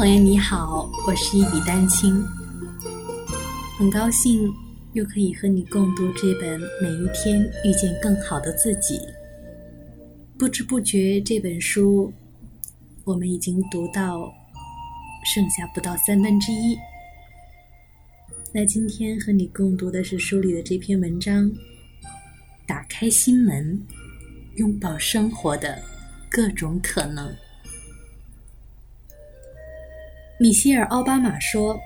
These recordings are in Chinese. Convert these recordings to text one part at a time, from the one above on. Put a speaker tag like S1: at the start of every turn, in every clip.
S1: 朋友你好，我是一笔丹青，很高兴又可以和你共读这本《每一天遇见更好的自己》。不知不觉，这本书我们已经读到剩下不到三分之一。那今天和你共读的是书里的这篇文章：打开心门，拥抱生活的各种可能。米歇尔·奥巴马说：“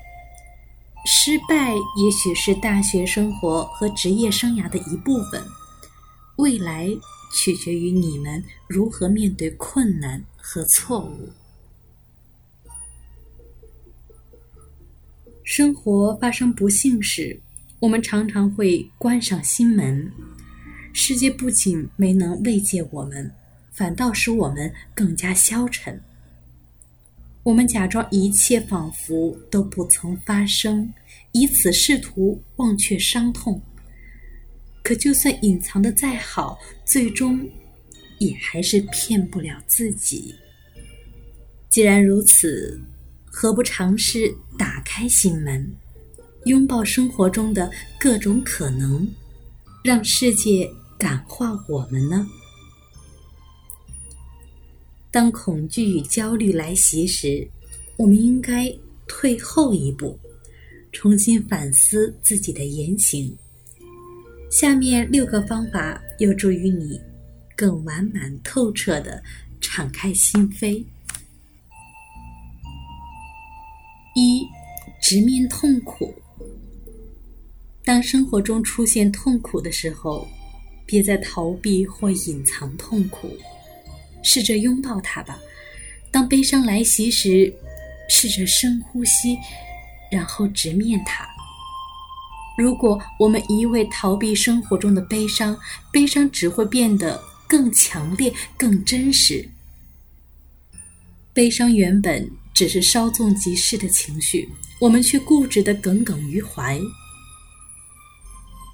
S1: 失败也许是大学生活和职业生涯的一部分，未来取决于你们如何面对困难和错误。生活发生不幸时，我们常常会关上心门，世界不仅没能慰藉我们，反倒使我们更加消沉。”我们假装一切仿佛都不曾发生，以此试图忘却伤痛。可就算隐藏的再好，最终也还是骗不了自己。既然如此，何不尝试打开心门，拥抱生活中的各种可能，让世界感化我们呢？当恐惧与焦虑来袭时，我们应该退后一步，重新反思自己的言行。下面六个方法有助于你更完满透彻的敞开心扉：一、直面痛苦。当生活中出现痛苦的时候，别再逃避或隐藏痛苦。试着拥抱它吧。当悲伤来袭时，试着深呼吸，然后直面它。如果我们一味逃避生活中的悲伤，悲伤只会变得更强烈、更真实。悲伤原本只是稍纵即逝的情绪，我们却固执的耿耿于怀。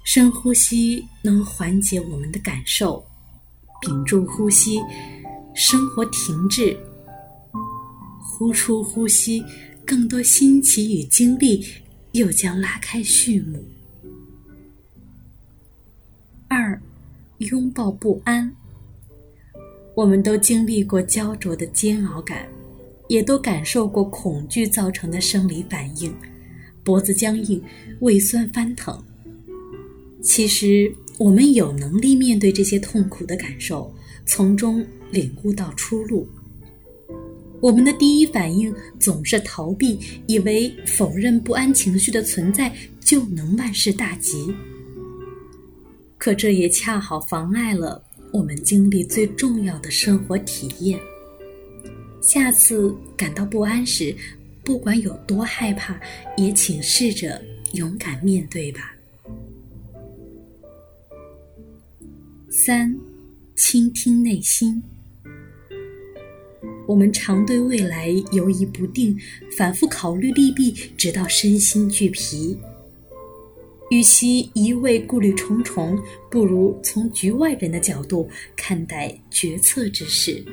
S1: 深呼吸能缓解我们的感受，屏住呼吸。生活停滞，呼出呼吸，更多新奇与经历又将拉开序幕。二，拥抱不安。我们都经历过焦灼的煎熬感，也都感受过恐惧造成的生理反应，脖子僵硬，胃酸翻腾。其实，我们有能力面对这些痛苦的感受，从中。领悟到出路，我们的第一反应总是逃避，以为否认不安情绪的存在就能万事大吉。可这也恰好妨碍了我们经历最重要的生活体验。下次感到不安时，不管有多害怕，也请试着勇敢面对吧。三，倾听内心。我们常对未来犹疑不定，反复考虑利弊，直到身心俱疲。与其一味顾虑重重，不如从局外人的角度看待决策之事。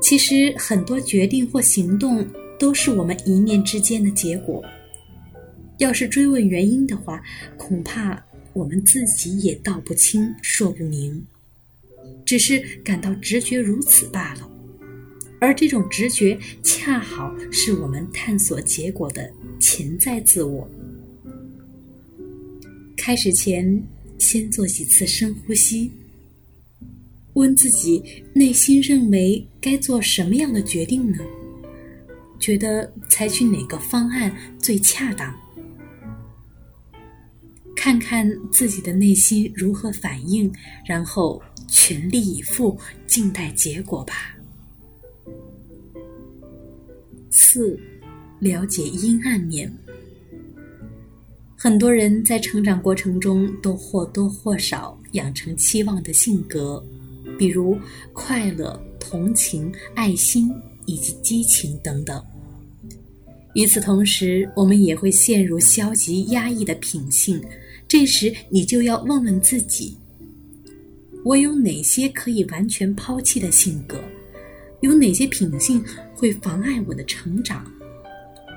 S1: 其实，很多决定或行动都是我们一念之间的结果。要是追问原因的话，恐怕我们自己也道不清、说不明，只是感到直觉如此罢了。而这种直觉，恰好是我们探索结果的潜在自我。开始前，先做几次深呼吸，问自己内心认为该做什么样的决定呢？觉得采取哪个方案最恰当？看看自己的内心如何反应，然后全力以赴，静待结果吧。四，了解阴暗面。很多人在成长过程中都或多或少养成期望的性格，比如快乐、同情、爱心以及激情等等。与此同时，我们也会陷入消极压抑的品性。这时，你就要问问自己：我有哪些可以完全抛弃的性格？有哪些品性会妨碍我的成长？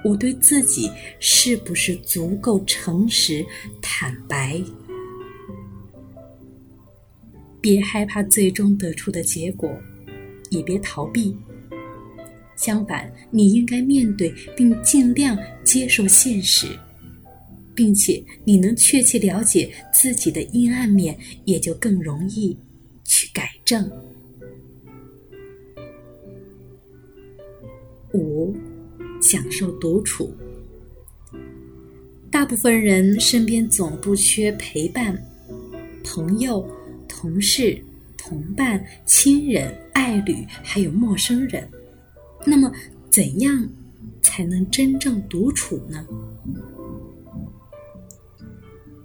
S1: 我对自己是不是足够诚实坦白？别害怕最终得出的结果，也别逃避。相反，你应该面对并尽量接受现实，并且你能确切了解自己的阴暗面，也就更容易去改正。五。享受独处。大部分人身边总不缺陪伴，朋友、同事、同伴、亲人、爱侣，还有陌生人。那么，怎样才能真正独处呢？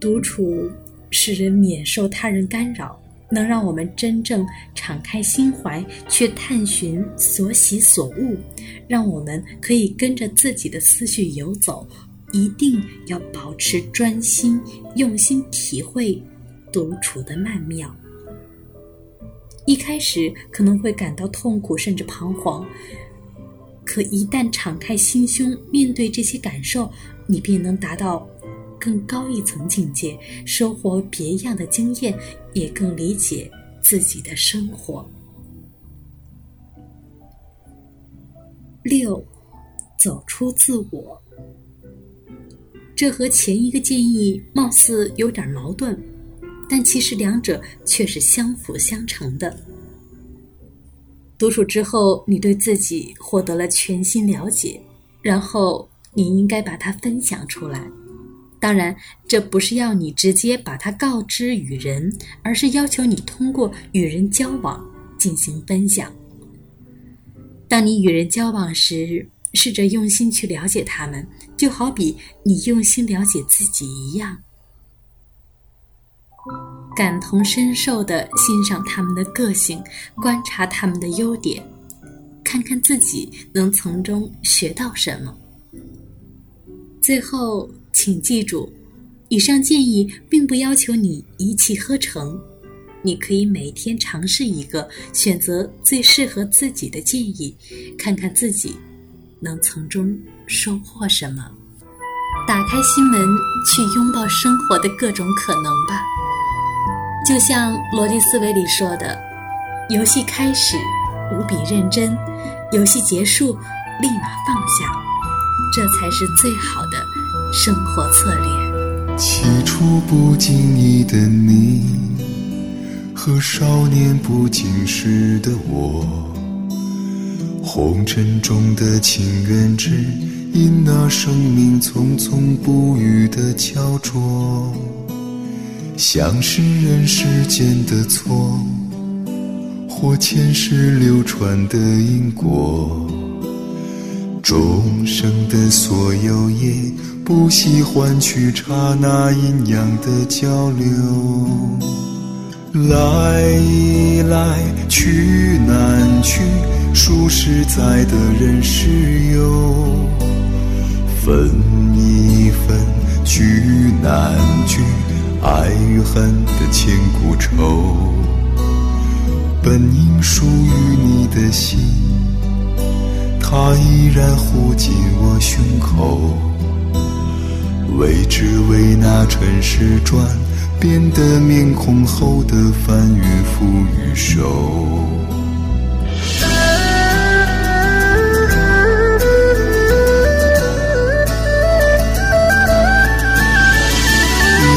S1: 独处使人免受他人干扰。能让我们真正敞开心怀，去探寻所喜所恶，让我们可以跟着自己的思绪游走。一定要保持专心，用心体会独处的曼妙。一开始可能会感到痛苦，甚至彷徨，可一旦敞开心胸，面对这些感受，你便能达到。更高一层境界，收获别样的经验，也更理解自己的生活。六，走出自我。这和前一个建议貌似有点矛盾，但其实两者却是相辅相成的。独处之后，你对自己获得了全新了解，然后你应该把它分享出来。当然，这不是要你直接把它告知与人，而是要求你通过与人交往进行分享。当你与人交往时，试着用心去了解他们，就好比你用心了解自己一样，感同身受地欣赏他们的个性，观察他们的优点，看看自己能从中学到什么。最后。请记住，以上建议并不要求你一气呵成，你可以每天尝试一个，选择最适合自己的建议，看看自己能从中收获什么。打开心门，去拥抱生活的各种可能吧。就像逻辑思维里说的：“游戏开始无比认真，游戏结束立马放下，这才是最好的。”生活策略。
S2: 起初不经意的你，和少年不经事的我，红尘中的情缘只因那生命匆匆不语的焦灼，像是人世间的错，或前世流传的因果，众生的所有业。不喜欢去刹那阴阳的交流，来来去难去，数十载的人世游，分一分聚难聚，爱与恨的千古愁，本应属于你的心，它依然护紧我胸口。为只为那尘世转，变的面孔后的翻云覆雨手。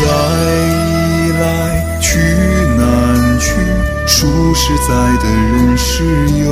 S2: 来来去难去，数十载的人世游，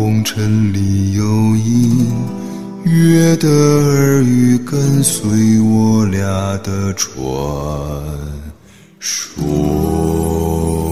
S2: 红尘里有隐约的耳语跟随我俩的传说。